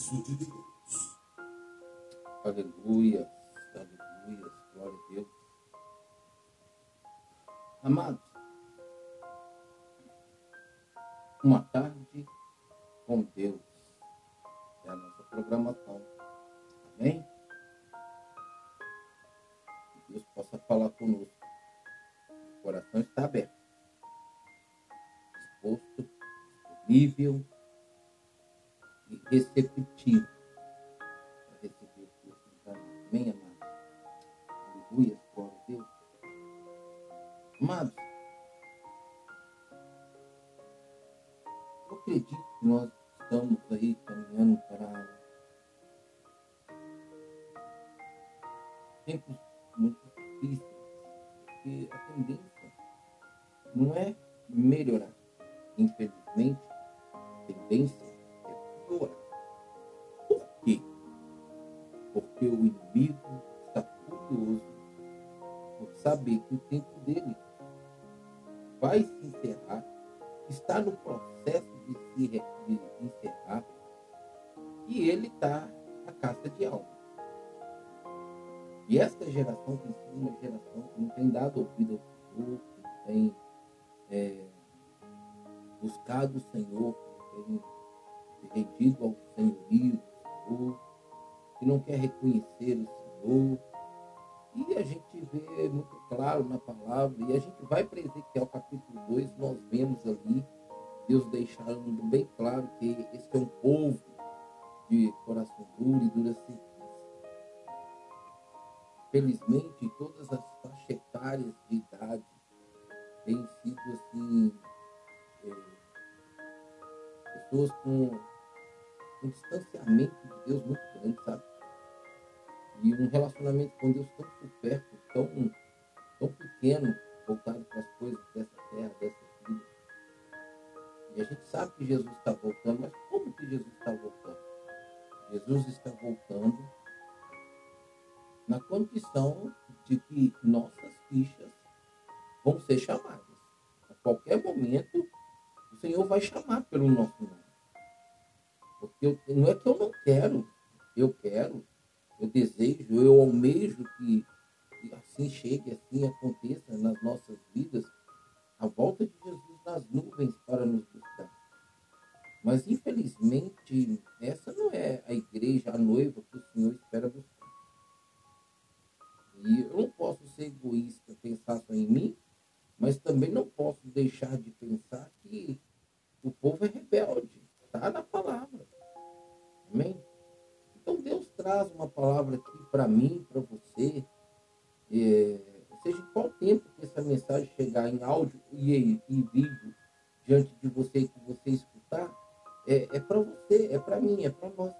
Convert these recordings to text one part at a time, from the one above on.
juízo de Deus. Aleluia, aleluia, glória a Deus. Amados, uma tarde com Deus é a nossa programação. Amém? Que Deus possa falar conosco. O coração está aberto, disposto, disponível receptivo para receber para nós. Amém, amados? Aleluia, glória a Deus. Amados, eu acredito que nós estamos aí caminhando para tempos muito difíceis, porque a tendência não é melhorar. Infelizmente, a tendência Porque o inimigo está curioso por saber que o tempo dele vai se encerrar, está no processo de se de encerrar, e ele está na caça de alma. E esta geração tem sido uma geração que não tem dado ouvido ao Senhor, que tem é, buscado o Senhor, que tem rendido ao senhorio do Senhor, que não quer reconhecer o Senhor. E a gente vê muito claro na palavra, e a gente vai para Ezequiel capítulo 2, nós vemos ali Deus deixando bem claro que esse é um povo de coração duro e dura serviço. Felizmente, todas as faixas etárias de idade têm sido assim, é, pessoas com um distanciamento de Deus muito grande, sabe? E um relacionamento com Deus tão supérfluo, tão, tão pequeno, voltado para as coisas dessa terra, dessa vida. E a gente sabe que Jesus está voltando, mas como que Jesus está voltando? Jesus está voltando na condição de que nossas fichas vão ser chamadas. A qualquer momento, o Senhor vai chamar áudio e, e vídeo diante de você que você escutar, é, é para você, é para mim, é para nós.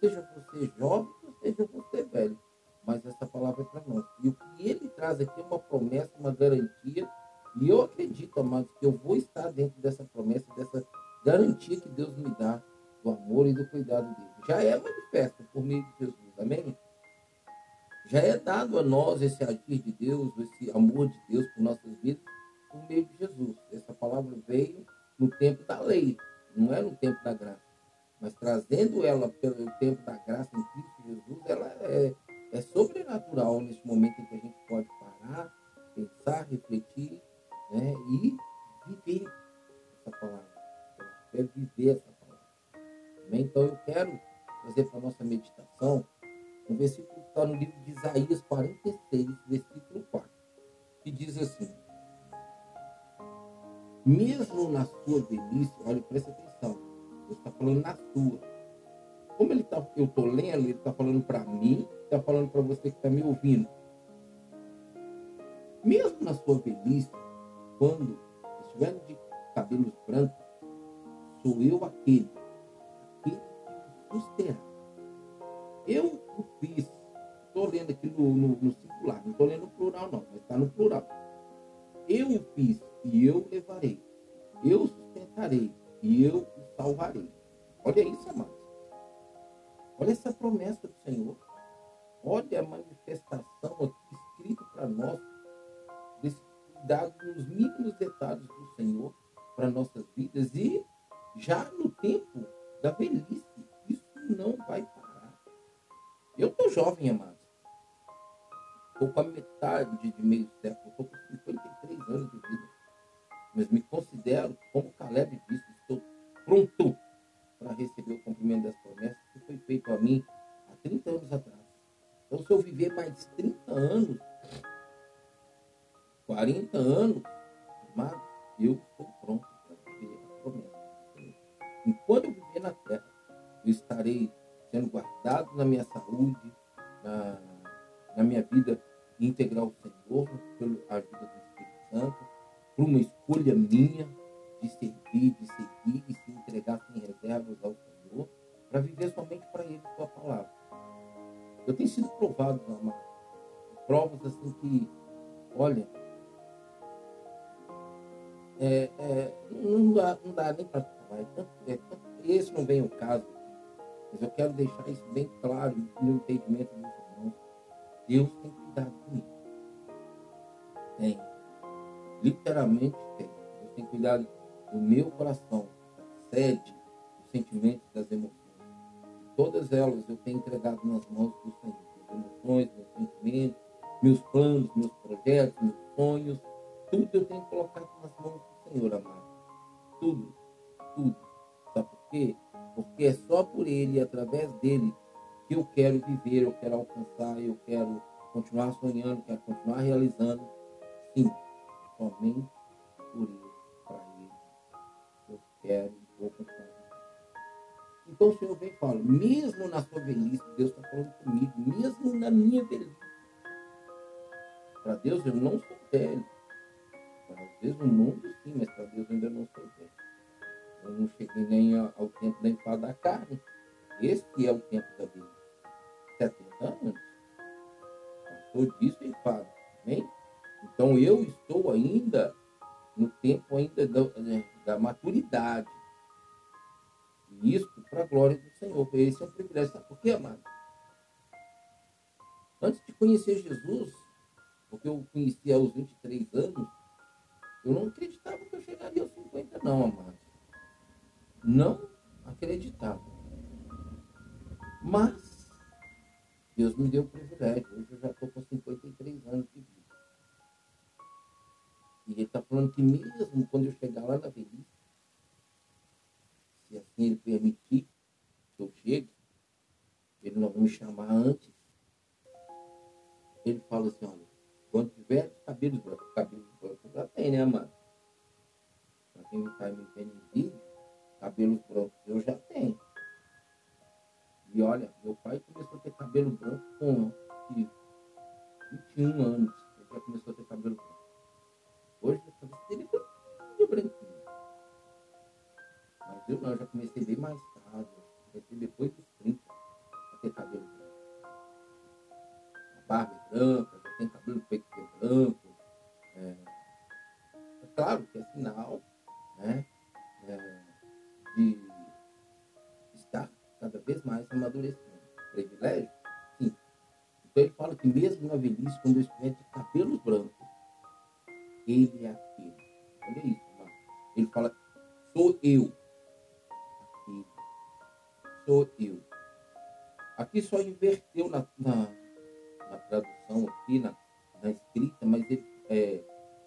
Seja você jovem ou seja você velho. Mas essa palavra é para nós. E o que ele traz aqui é uma promessa, uma garantia. E eu acredito, amados, que eu vou estar dentro dessa promessa, dessa garantia que Deus me dá do amor e do cuidado dele. Já é manifesto por meio de Jesus. Amém? Já é dado a nós esse agir de Deus, esse amor de Deus por nossas vidas, por meio de Jesus. Essa palavra veio no tempo da lei, não é no tempo da graça. Mas trazendo ela pelo tempo da graça em Cristo Jesus, ela é, é sobrenatural nesse momento em que a gente pode parar, pensar, refletir né, e viver essa palavra. É viver essa palavra. Então eu quero trazer para a nossa meditação um versículo que está no livro de Isaías 46, versículo 4, que diz assim: Mesmo na sua velhice, olha, presta atenção, Deus está falando na sua. Como ele tá, eu estou lendo, ele está falando para mim, está falando para você que está me ouvindo. Mesmo na sua velhice, quando estiver de cabelos brancos, sou eu aquele, aquele que o. Eu o fiz. Estou lendo aqui no, no, no singular, não estou lendo no plural, não, mas está no plural. Eu o fiz e eu levarei. Eu sustentarei e eu o salvarei. Olha isso, amados. Olha essa promessa do Senhor. Olha a manifestação aqui escrita para nós desse cuidado nos mínimos detalhes do Senhor para nossas vidas e já no tempo da velhice. Isso não jovem, amados. Estou com a metade de meio século. Estou com 53 anos de vida. Mas me considero, como Caleb disse, estou pronto para receber o cumprimento das promessas que foi feito a mim há 30 anos atrás. Então, se eu viver mais 30 anos, 40 anos, Tem. Deus tem cuidado do meu coração, sede, dos sentimentos, das emoções. Todas elas eu tenho entregado nas mãos do Senhor. Emoções, meus sentimentos, meus planos, meus projetos, meus sonhos. Tudo eu tenho colocado nas mãos do Senhor, amado. Tudo. Tudo. Sabe por quê? Porque é só por Ele, através dele, que eu quero viver, eu quero alcançar, eu quero continuar sonhando, quero continuar realizando. Sim, somente por Ele, para Ele. Eu quero e vou continuar. Então o Senhor vem e fala, mesmo na sua velhice, Deus está falando comigo, mesmo na minha velhice. Para Deus eu não sou velho. Às vezes no mundo sim, mas para Deus eu ainda não sou velho. Eu não cheguei nem ao tempo da enfada da carne. Esse é o tempo da vida. 70 anos. Passou disso e enfado. Amém? Então eu estou ainda no tempo ainda da, da maturidade. E isso para a glória do Senhor. Esse é um privilégio. Sabe por quê, amado? Antes de conhecer Jesus, porque eu conheci aos 23 anos, eu não acreditava que eu chegaria aos 50, não, amado não acreditava. Mas Deus me deu o privilégio. Hoje eu já estou com 53 anos de vida. E ele está falando que mesmo quando eu chegar lá na velhice, se assim ele permitir que eu chegue, ele não vai me chamar antes. Ele fala assim, olha, quando tiver cabelos brancos, cabelos brancos já tem, né, amado? Para quem está me vendo em vídeo, cabelos brancos eu já tenho. E olha, meu pai começou a ter cabelo branco com 21 anos. Ele já começou a ter cabelo branco. Hoje a cabeça dele é branquinho. Mas eu não, eu já comecei bem mais tarde. Comecei depois dos 30 a ter cabelo branco. A barba é branca, já tem cabelo feito é branco. É, é claro que é sinal, né? É, de estar cada vez mais amadurecendo. Privilégio? Sim. Então ele fala que mesmo na velhice, quando eu estiver de cabelos brancos, ele é aquele. Olha isso, mano. Ele fala, sou eu. Aquele. Sou eu. Aqui só inverteu na, na, na tradução aqui, na, na escrita, mas ele, é,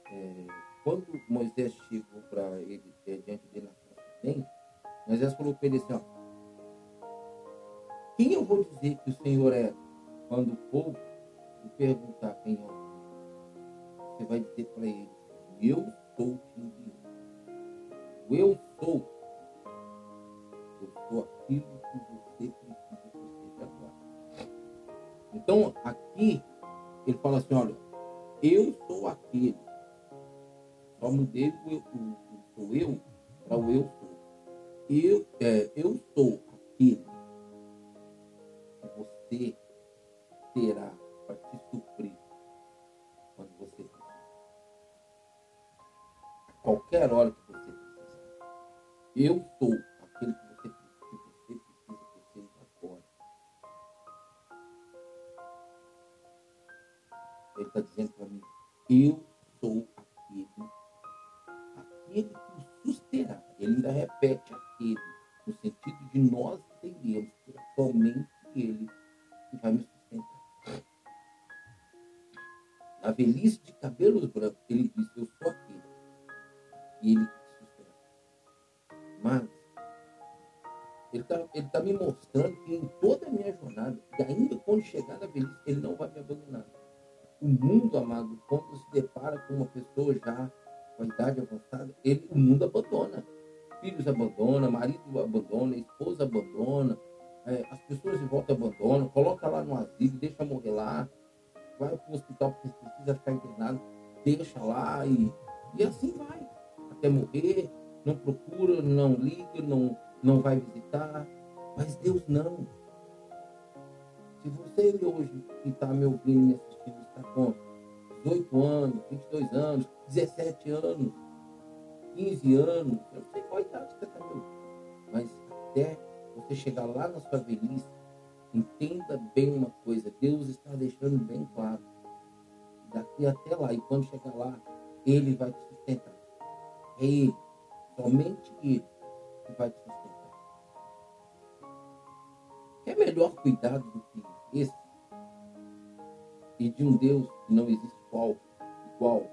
é, quando Moisés chegou para ele, é, diante dele na frente, Moisés falou para ele assim, ó, quem eu vou dizer que o Senhor é? Quando o povo me perguntar quem é você vai dizer para ele, eu sou te enviando. Eu sou. Eu sou aquilo que você precisa que seja agora. Então, aqui, ele fala assim, olha, eu sou aquele. Só mudei o, eu, o, o sou eu para o eu sou eu, é, eu sou aquele que você terá para te suprir qualquer hora que você precisar. Eu sou aquele que você, que você precisa que seja agora. Ele está dizendo para mim, eu sou aquele, aquele que o susterá. Ele ainda repete aquele, no sentido de nós entendemos que é somente ele que vai me sustentar. velhice de cabelos brancos, ele disse, eu sou aquele. E ele te sustenta. Mas, ele está ele tá me mostrando que em toda a minha jornada, e ainda quando chegar na velhice, ele não vai me abandonar. O mundo, amado, quando se depara com uma pessoa já com a idade avançada, ele, o mundo abandona. Filhos abandona, marido abandona, esposa abandona, é, as pessoas de volta abandonam, coloca lá no asilo, deixa morrer lá, vai para o hospital porque precisa ficar internado, deixa lá e, e assim vai, até morrer, não procura, não liga, não, não vai visitar, mas Deus não. Se você hoje que está me ouvindo e me assistindo está com 18 anos, 22 anos, 17 anos, 15 anos, eu não sei qual idade você está me mas até você chegar lá na sua velhice, entenda bem uma coisa, Deus está deixando bem claro. Daqui até lá, e quando chegar lá, Ele vai te sustentar. É Ele, somente Ele, que vai te sustentar. É melhor cuidado do que esse? E de um Deus que não existe igual, igual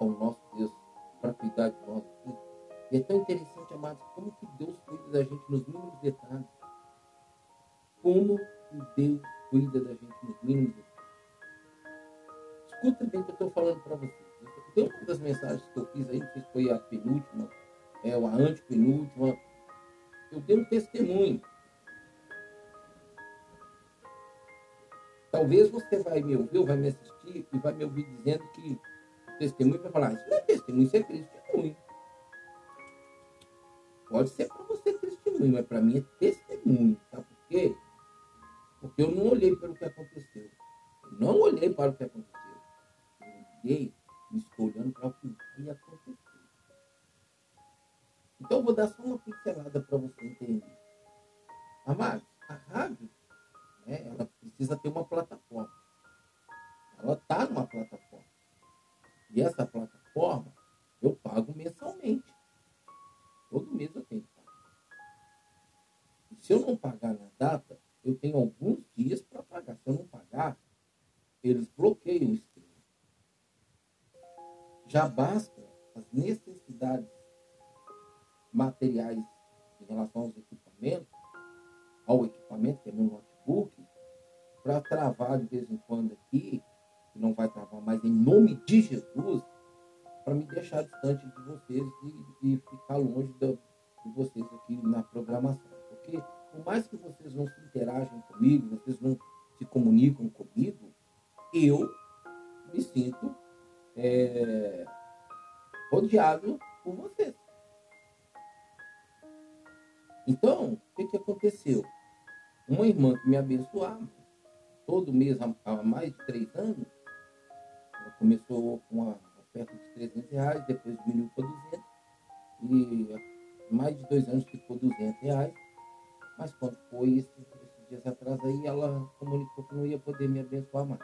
ao nosso Deus para cuidar de nós aqui. E é tão interessante, amados, como que Deus cuida da gente nos mínimos detalhes. Como que Deus cuida da gente nos mínimos detalhes. Escuta bem o que eu estou falando para vocês. Tem uma das mensagens que eu fiz aí, não sei se foi a penúltima, é, ou a antepenúltima, eu dei um testemunho Talvez você vai me ouvir, ou vai me assistir e vai me ouvir dizendo que testemunho vai falar, isso não é testemunho, isso é testemunho. Pode ser para você testemunho, mas para mim é testemunho. Sabe por quê? Porque eu não olhei para o que aconteceu. Eu não olhei para o que aconteceu. Eu olhei olhando para o que vai acontecer. Então eu vou dar só uma pincelada para você entender. Amados, a rádio né, ela precisa ter uma plataforma. Ela está numa plataforma. E essa plataforma eu pago mensalmente. Todo mês eu tenho que pagar. E se eu não pagar na data, eu tenho alguns dias para pagar. Se eu não pagar, eles bloqueiam o. Já basta as necessidades materiais em relação aos equipamentos, ao equipamento, que é meu notebook, para travar de vez em quando aqui, que não vai travar mais em nome de Jesus, para me deixar distante de vocês e, e ficar longe de, de vocês aqui na programação. Porque por mais que vocês não se interagem comigo, vocês não se comunicam comigo, eu me sinto é, rodeado por vocês. Então, o que, que aconteceu? Uma irmã que me abençoava, todo mês há, mais de três anos. Ela começou com uma oferta de 300 reais, depois diminuiu para 200. E mais de dois anos ficou 200 reais. Mas quando foi esses, esses dias atrás aí, ela comunicou que não ia poder me abençoar mais.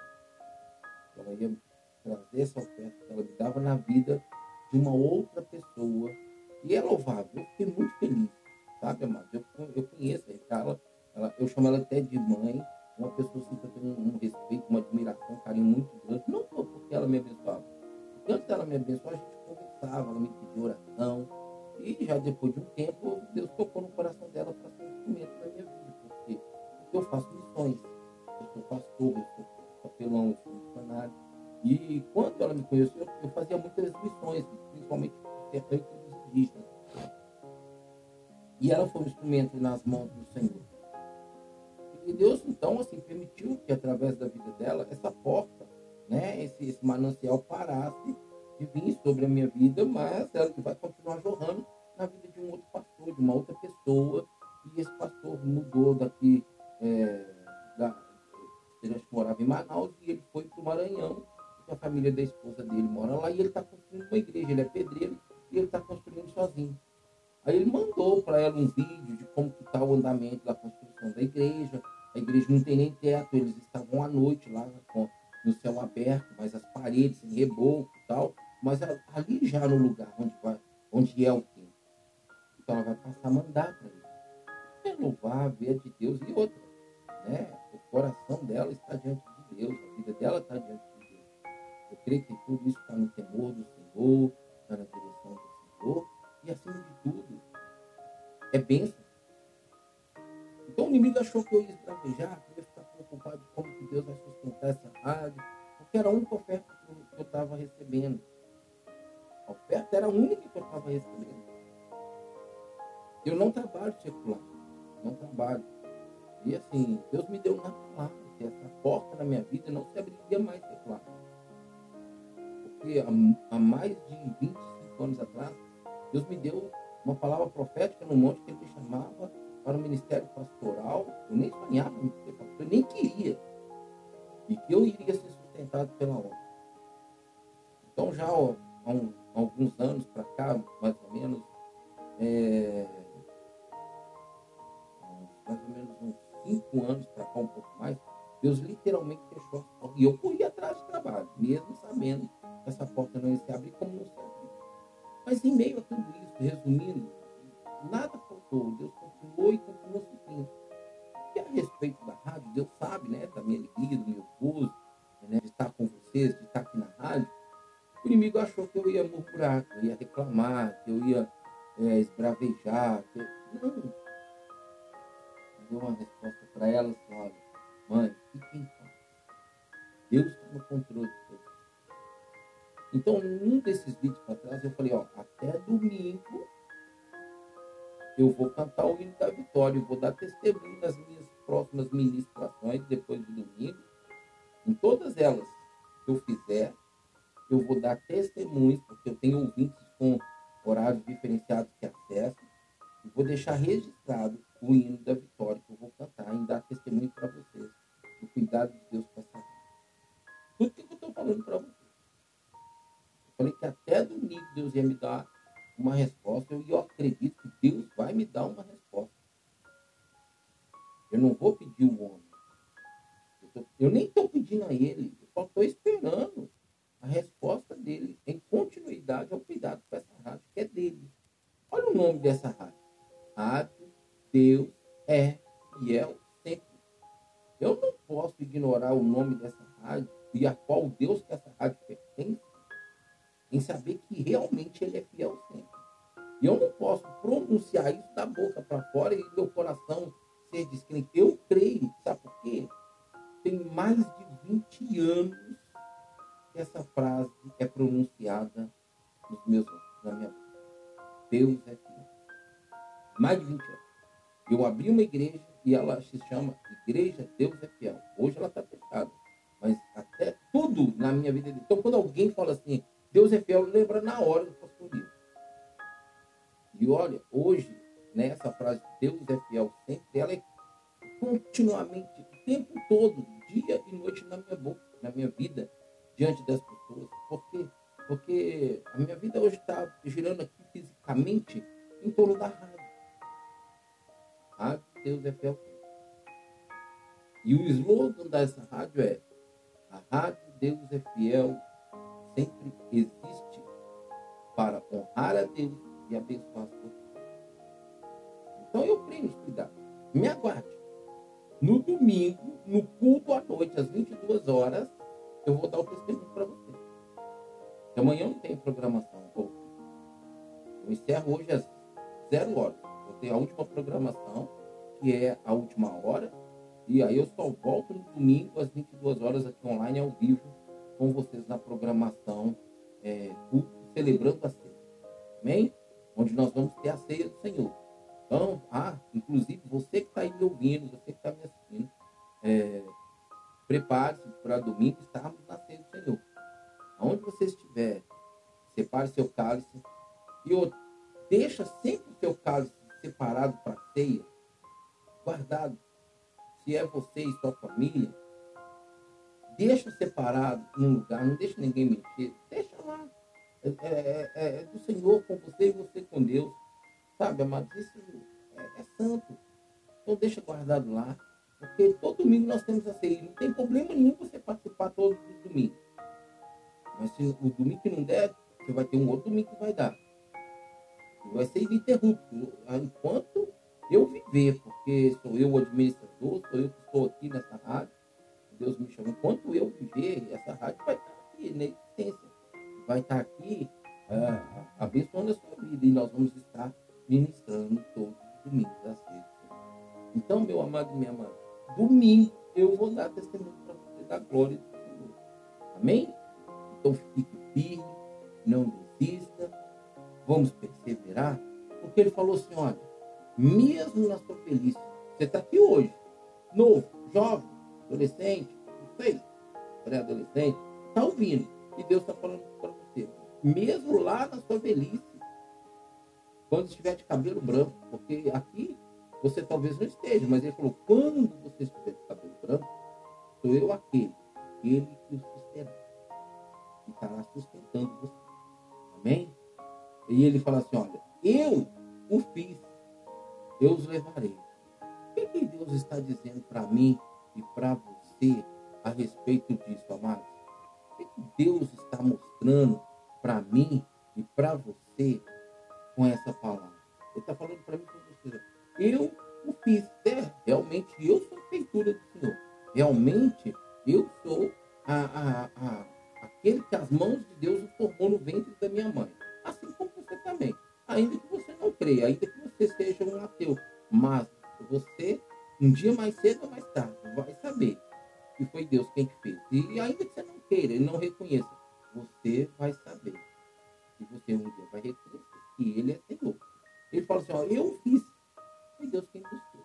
Ela ia trazer essa oferta que ela me dava na vida de uma outra pessoa. E é louvável. Eu fiquei muito feliz, sabe, amado? Eu, eu conheço ela, ela, eu chamo ela até de mãe uma pessoa assim que eu tenho um, respeito, uma admiração, um carinho muito grande, não só porque ela me abençoava. Porque antes dela me abençoar, a gente conversava, ela me pediu oração. E já depois de um tempo, Deus tocou no coração dela para ser um instrumento da minha vida. Porque eu faço missões. Eu sou pastor, eu sou capelão, eu sou missionário. E quando ela me conheceu, eu fazia muitas missões, principalmente sertão e indígenas. E ela foi um instrumento nas mãos do Senhor. E Deus, então, assim, permitiu que através da vida dela, essa porta, né, esse, esse manancial parasse de vir sobre a minha vida, mas ela vai continuar jorrando na vida de um outro pastor, de uma outra pessoa. E esse pastor mudou daqui, é, da, ele morava em Manaus e ele foi para o Maranhão, a família da esposa dele mora lá e ele está construindo uma igreja, ele é pedreiro e ele está construindo sozinho. Aí ele mandou para ela um vídeo de como está o andamento da construção da igreja, a igreja não tem nem teto, eles estavam à noite lá no céu aberto, mas as paredes em reboco e tal. Mas ali já no lugar onde, vai, onde é o templo. Então ela vai passar a mandar para ele. É louvar, ver de Deus e outra. Né? O coração dela está diante de Deus, a vida dela está diante de eu creio que tudo isso está no temor do Senhor, está na direção do Senhor. E acima de tudo, é bênção. Então o inimigo achou que eu ia esbravejar, que eu ia ficar preocupado de como que Deus vai sustentar essa rádio, porque era a única oferta que eu estava recebendo. A oferta era a única que eu estava recebendo. Eu não trabalho secular, não trabalho. E assim, Deus me deu na palavra que essa porta na minha vida não se abriria mais secular. Porque há, há mais de 25 anos atrás, Deus me deu uma palavra profética no monte que ele me chamava para o ministério pastoral. Eu nem sonhava em ser pastor, eu nem queria. E que eu iria ser sustentado pela obra. Então, já ó, há, um, há alguns anos para cá, mais ou menos, é, mais ou menos uns cinco anos para cá, um pouco mais, Deus literalmente fechou. E eu corri Mas em meio a tudo isso, resumindo, ministrações depois de domingo. Em todas elas que eu fizer, eu vou dar testemunhos, porque eu tenho ouvintes com horários diferenciados que acessam, e vou deixar registrado que essa frase é pronunciada nos meus na minha boca. Deus é fiel. Mais de 20 anos. Eu abri uma igreja e ela se chama Igreja Deus é Fiel. Hoje ela está fechada. Mas até tudo na minha vida. Então, quando alguém fala assim, Deus é fiel, lembra na hora do pastor. E olha, hoje, nessa frase, Deus é fiel sempre, ela é continuamente, o tempo todo, dia e noite na minha boca, na minha vida, diante das pessoas. Por quê? Porque a minha vida hoje está girando aqui fisicamente em torno da rádio. Rádio Deus é fiel. E o slogan dessa rádio é a rádio Deus é fiel sempre existe para honrar a Deus e abençoar as pessoas. Então eu creio nos cuidados. Me aguarde. No domingo, no culto à noite, às 22 horas, eu vou dar o testemunho para você. Porque amanhã não tem programação. Eu encerro hoje às zero horas. Eu tenho a última programação, que é a última hora. E aí eu só volto no domingo às 22 horas aqui online ao vivo com vocês na programação é, celebrando a ceia. Amém? Onde nós vamos ter a ceia do Senhor. Então, ah, inclusive você que está aí me ouvindo, você que está me assistindo, é, prepare-se para domingo estarmos na ceia do Senhor. Aonde você estiver, separe seu cálice e outro, deixa sempre o seu cálice separado para a ceia, guardado. Se é você e sua família, deixa separado num lugar, não deixa ninguém mexer, deixa lá. É, é, é, é do Senhor com você e você com Deus. Sabe, amados, isso é, é, santo. Então deixa guardado lá. Porque todo domingo nós temos a ceia. Não tem problema nenhum você participar todos os domingos. Mas se o domingo que não der, você vai ter um outro domingo que vai dar. Vai ser ininterrupto. Enquanto eu viver, porque sou eu o administrador, sou eu que estou aqui nessa rádio, Deus me chamou. Enquanto eu viver, essa rádio vai estar aqui na existência. Vai estar aqui uh, abençoando a sua vida. E nós vamos estar ministrando todos os domingos às vezes. Então, meu amado e minha amada, domingo eu vou dar testemunho para você da glória do Senhor. Amém? Então fique firme, não desista, vamos perseverar, porque ele falou assim: olha, mesmo na sua velhice, você está aqui hoje, novo, jovem, adolescente, não sei, pré-adolescente, está ouvindo. E Deus está falando para você. Mesmo lá na sua velhice, quando estiver de cabelo branco, porque aqui você talvez não esteja, mas ele falou: quando você estiver de cabelo branco, sou eu aquele, ele que o sustentará, e estará sustentando você. Amém? E ele fala assim: olha, eu o fiz, eu os levarei. O que, que Deus está dizendo para mim e para você a respeito disso, amados? O que, que Deus está mostrando para mim e para você com essa palavra? Ele está falando para mim e para você eu o fiz. É, realmente eu sou feitura do Senhor. Realmente eu sou a, a, a, aquele que as mãos de Deus o formou no ventre da minha mãe. Assim como você também. Ainda que você não creia, ainda que você seja um ateu. Mas você, um dia mais cedo ou mais tarde, vai saber que foi Deus quem fez. E ainda que você não queira não reconheça, você vai saber. E você um dia vai reconhecer que Ele é Senhor. Ele fala assim, ó, eu fiz foi Deus quem nos fez.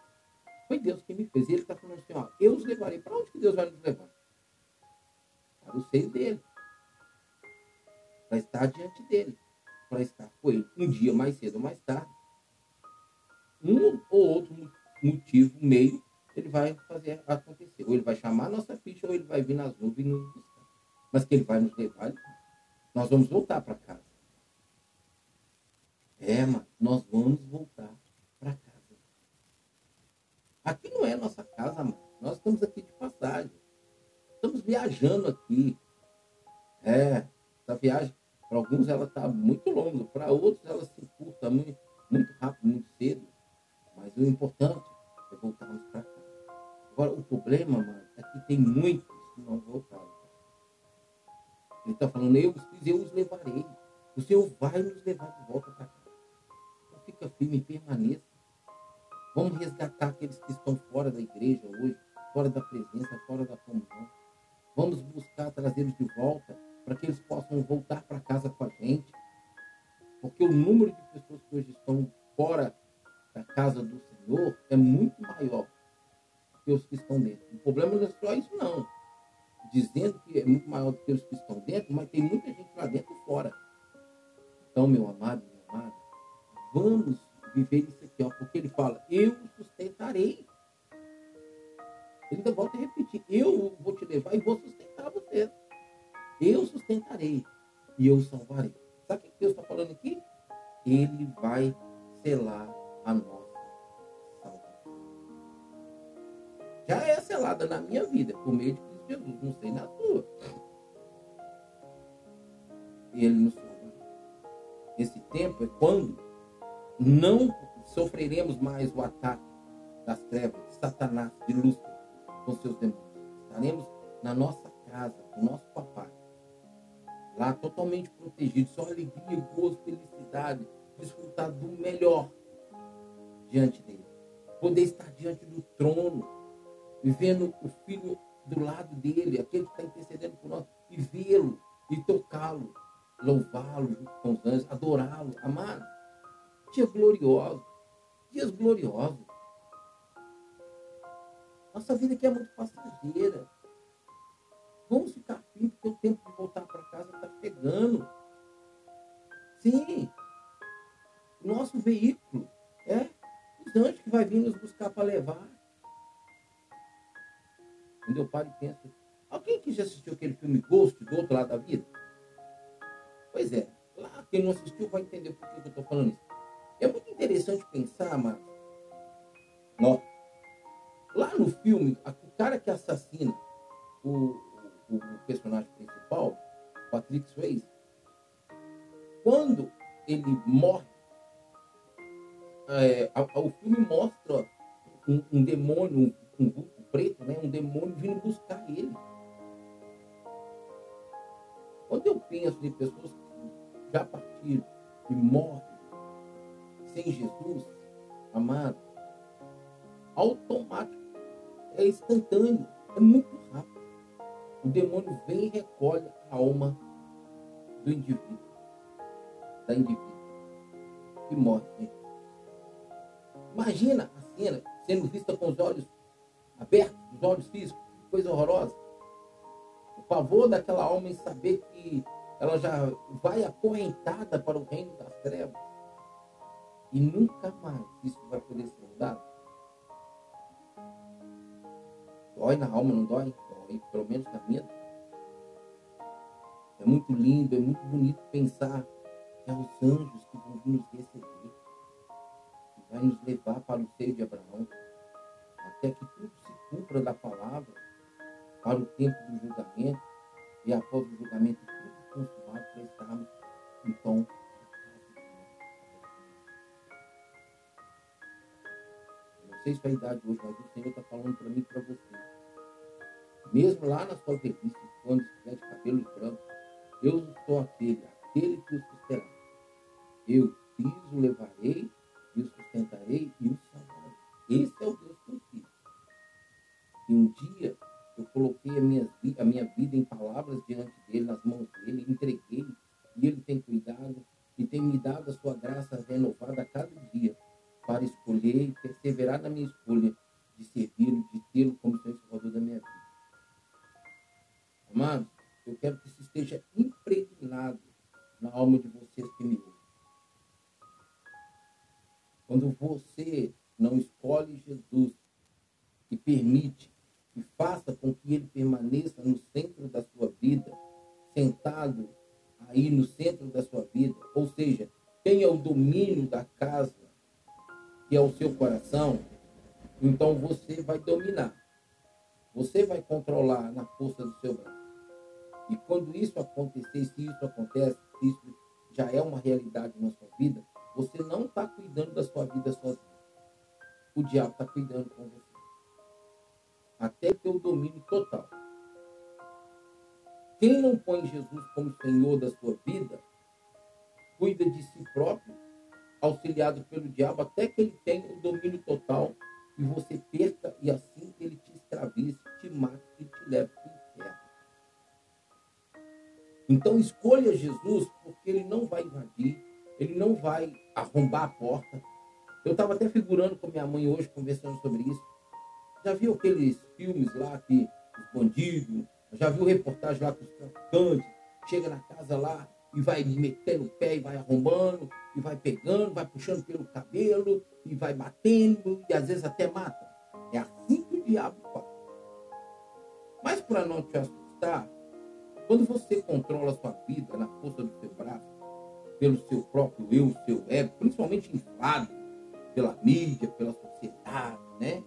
Foi Deus quem me fez. E ele está falando assim, ó, eu os levarei. Para onde que Deus vai nos levar? Para o seio dele. Para estar diante dele. Para estar com ele. Um dia mais cedo ou mais tarde. Um ou outro motivo, meio, ele vai fazer acontecer. Ou ele vai chamar a nossa ficha, ou ele vai vir nas nuvens e nos buscar. Mas que ele vai nos levar, nós vamos voltar para casa. É, mas nós vamos voltar. Aqui não é nossa casa, mano. Nós estamos aqui de passagem. Estamos viajando aqui. É, essa viagem, para alguns ela está muito longa, para outros ela se encurta muito, muito rápido, muito cedo. Mas o importante é voltarmos para cá. Agora, o problema, mano, é que tem muitos que não voltaram. Ele está falando, eu os fiz, eu os levarei. O Senhor vai nos levar de volta para cá. Então fica firme, permaneça. Vamos resgatar aqueles que estão fora da igreja hoje, fora da presença, fora da comunhão. Vamos buscar trazê-los de volta para que eles possam voltar para casa com a gente. Porque o número de pessoas que hoje estão fora da casa do Senhor é muito maior que os que estão dentro. O problema não é só isso, não. Dizendo que é muito maior do que os que estão dentro, mas tem muita gente lá dentro e fora. Então, meu amado, minha amada, vamos viver isso aqui, ó, porque ele fala, eu sustentarei. Ele ainda volta a repetir, eu vou te levar e vou sustentar você. Eu sustentarei e eu salvarei. Sabe o que Deus está falando aqui? Ele vai selar a nossa salvação. Já é selada na minha vida, por meio de Cristo Jesus, não sei na sua. Ele nos salvará. Esse tempo é quando não sofreremos mais o ataque das trevas, de Satanás, de Lúcifer, com seus demônios. Estaremos na nossa casa, com nosso papai, lá totalmente protegido, só alegria, gozo, felicidade, desfrutar do melhor diante dele. Poder estar diante do trono, vivendo o filho do lado dele, aquele que está intercedendo por nós, e vê-lo, e tocá-lo, louvá-lo junto com os anjos, adorá-lo, amá-lo dias gloriosos, dias gloriosos. Nossa vida aqui é muito passageira. Vamos ficar firmes, porque o tempo de voltar para casa está chegando. Sim, nosso veículo é os anjos que vai vir nos buscar para levar. Quando eu paro e penso, alguém que já assistiu aquele filme Ghost do outro lado da vida? Pois é, lá quem não assistiu vai entender por que eu estou falando isso. É muito interessante pensar, Ó, lá no filme, o cara que assassina o, o, o personagem principal, Patrick Swayze, quando ele morre, é, a, a, o filme mostra um, um demônio, um, um vulto preto, né, um demônio vindo buscar ele. Quando eu penso em pessoas que já partiram e morrem automático, é instantâneo, é muito rápido. O demônio vem e recolhe a alma do indivíduo, da indivídua, e morre. Imagina a cena sendo vista com os olhos abertos, os olhos físicos, coisa horrorosa. O pavor daquela alma em saber que ela já vai acorrentada para o reino das trevas e nunca mais isso vai poder ser mudado. Dói na alma, não dói? Dói, pelo menos na minha. É muito lindo, é muito bonito pensar que é os anjos que vão nos receber, que vai nos levar para o seio de Abraão, até que tudo se cumpra da palavra para o tempo do julgamento, e após o julgamento tudo consumado para estarmos então sei se é a idade hoje, mas o Senhor está falando para mim e para você. Mesmo lá na sua velhice, quando estiver de cabelos brancos, eu sou aquele, aquele que o susterá. Eu fiz, o levarei, e o sustentarei e o salvarei. Esse é o Deus que eu fiz. E um dia eu coloquei a minha, a minha vida em palavras diante dele, nas mãos dele, entreguei, e ele tem cuidado e tem me dado a sua graça renovada a cada dia para escolher e perseverar na minha escolha de servi-lo, de tê-lo como Senhor Salvador da minha vida. Amados, eu quero que isso esteja impregnado na alma de vocês que me ouvem. Quando você não escolhe Jesus e permite e faça com que ele permaneça no centro da sua vida, sentado aí no centro da sua vida, ou seja, tenha o domínio da casa que é o seu coração, então você vai dominar. Você vai controlar na força do seu braço. E quando isso acontecer, se isso acontece, se isso já é uma realidade na sua vida, você não está cuidando da sua vida sozinho. O diabo está cuidando com você. Até ter o domínio total. Quem não põe Jesus como Senhor da sua vida, cuida de si próprio auxiliado pelo diabo até que ele tenha o domínio total e você perca e assim ele te escravize, te mate e te leve para o inferno. Então escolha Jesus porque ele não vai invadir, ele não vai arrombar a porta. Eu estava até figurando com minha mãe hoje, conversando sobre isso. Já viu aqueles filmes lá que os bandidos, já viu reportagem lá com os traficantes, chega na casa lá, e vai metendo o pé e vai arrombando, e vai pegando, vai puxando pelo cabelo, e vai batendo, e às vezes até mata. É assim que o diabo faz. Mas para não te assustar, quando você controla a sua vida na força do seu braço, pelo seu próprio eu, seu ego, principalmente inflado pela mídia, pela sociedade, né?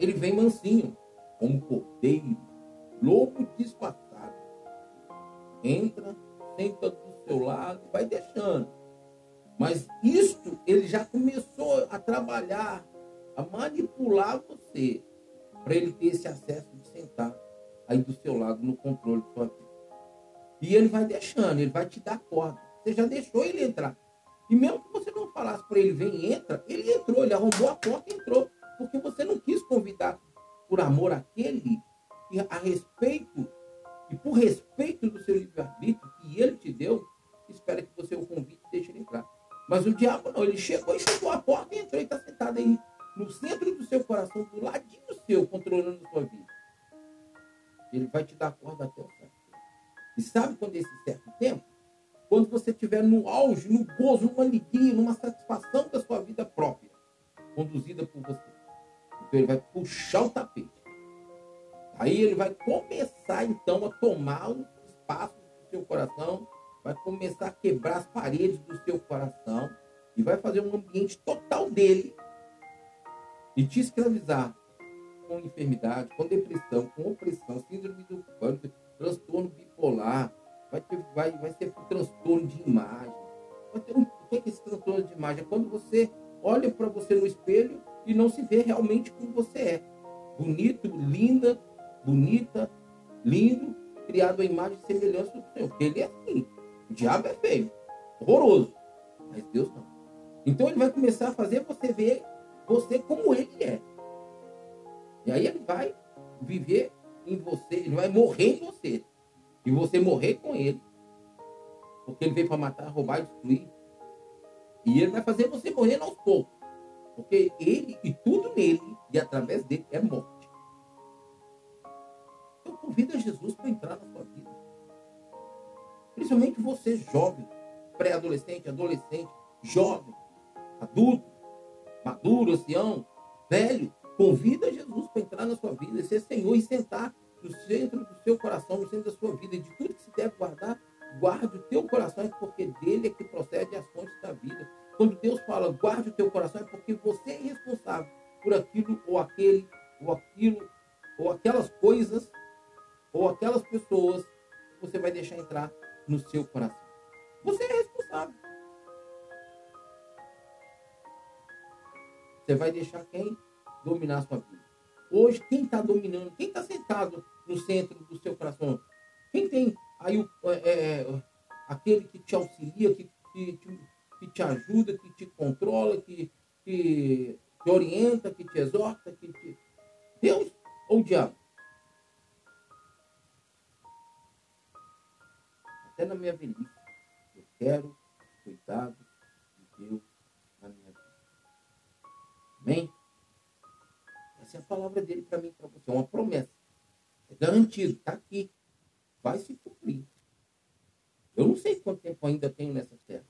Ele vem mansinho, como cordeiro, lobo disfarçado. Entra senta do seu lado, vai deixando. Mas isto, ele já começou a trabalhar, a manipular você, para ele ter esse acesso de sentar aí do seu lado no controle da sua vida. E ele vai deixando, ele vai te dar corda. Você já deixou ele entrar. E mesmo que você não falasse para ele, vem, entra, ele entrou, ele arrombou a porta e entrou. Porque você não quis convidar por amor aquele que a respeito e por respeito do seu livre-arbítrio que ele te deu, espera que você o convide e deixe ele entrar. Mas o diabo não, ele chegou e chutou a porta e entrou e está sentado aí no centro do seu coração, do ladinho seu, controlando a sua vida. Ele vai te dar corda até o certo tempo. E sabe quando é esse certo tempo? Quando você estiver no auge, no gozo, numa alegria, numa satisfação da sua vida própria, conduzida por você. Então ele vai puxar o tapete Aí ele vai começar então a tomar os espaços do seu coração, vai começar a quebrar as paredes do seu coração e vai fazer um ambiente total dele e te escravizar com enfermidade, com depressão, com opressão, síndrome do pânico, transtorno bipolar, vai, ter, vai, vai ser um transtorno de imagem. Vai ter um, o que é esse transtorno de imagem? É quando você olha para você no espelho e não se vê realmente como você é. Bonito, linda, bonita, lindo, criado à imagem e semelhança do Senhor. Porque ele é assim. O diabo é feio, horroroso. Mas Deus não. Então ele vai começar a fazer você ver você como ele é. E aí ele vai viver em você, ele vai morrer em você. E você morrer com ele. Porque ele veio para matar, roubar e destruir. E ele vai fazer você morrer aos poucos. Porque ele e tudo nele e através dele é morte. Convida Jesus para entrar na sua vida. Principalmente você jovem, pré-adolescente, adolescente, jovem, adulto, maduro, ancião, velho. Convida Jesus para entrar na sua vida, ser Senhor e sentar no centro do seu coração, no centro da sua vida. E de tudo que se deve guardar, guarde o teu coração, porque dele é que procede as fontes da vida. Quando Deus fala, guarde o teu coração, é porque você é responsável por aquilo ou aquele, ou aquilo, ou aquelas coisas, ou aquelas pessoas que você vai deixar entrar no seu coração. Você é responsável. Você vai deixar quem dominar a sua vida? Hoje, quem está dominando? Quem está sentado no centro do seu coração? Quem tem aí o, é, é, aquele que te auxilia, que, que, te, que te ajuda, que te controla, que, que te orienta, que te exorta, que te... Deus ou o diabo? Até na minha velhice, eu quero cuidado de Deus na minha vida. Amém? Essa é a palavra dele para mim para você. É uma promessa. É garantido, está aqui. Vai se cumprir. Eu não sei quanto tempo ainda tenho nessa terra.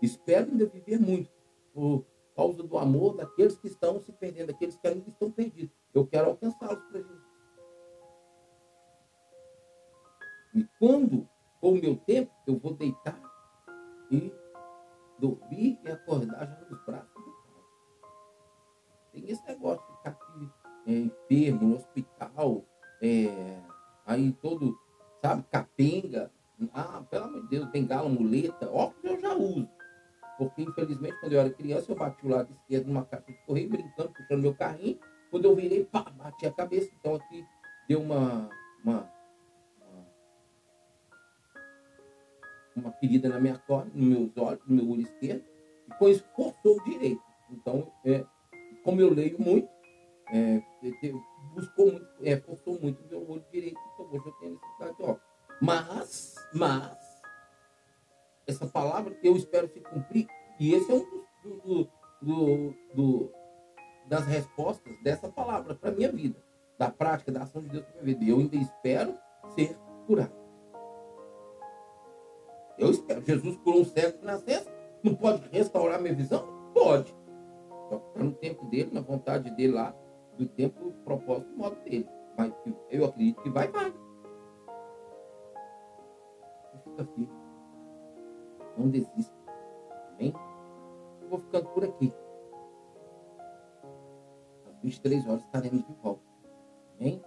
Espero ainda viver muito. Por causa do amor daqueles que estão se perdendo, daqueles que ainda estão perdidos. Eu quero alcançá-los para Jesus. E quando for o meu tempo, eu vou deitar e dormir e acordar já nos braços do Pai. Tem esse negócio de ficar aqui é, enfermo, no hospital, é, aí todo, sabe, capenga. Ah, pelo amor de Deus, bengala, muleta, óculos eu já uso. Porque, infelizmente, quando eu era criança, eu bati o lado esquerdo numa caixa de correio, brincando, puxando meu carrinho. Quando eu virei, pá, bati a cabeça. Então, aqui deu uma, uma ferida na minha córnea, nos meus olhos, no meu olho esquerdo. E com isso, forçou o direito. Então, é, como eu leio muito, é, buscou muito, é, forçou muito o meu olho direito. Então, hoje eu tenho necessidade de óculos. Mas, mas, essa palavra eu espero se cumprir. E esse é um dos, do, do, das respostas dessa palavra para minha vida, da prática, da ação de Deus para minha vida. Eu ainda espero ser curado. Eu espero. Jesus curou um cego de nascença. Não pode restaurar minha visão? Pode. Só que está no tempo dele, na vontade dele lá, do tempo, propósito, modo dele. Mas eu acredito que vai, vai. Fica firme. Não desista. Amém? Eu vou ficando por aqui. Às 23 horas estaremos de volta. Amém?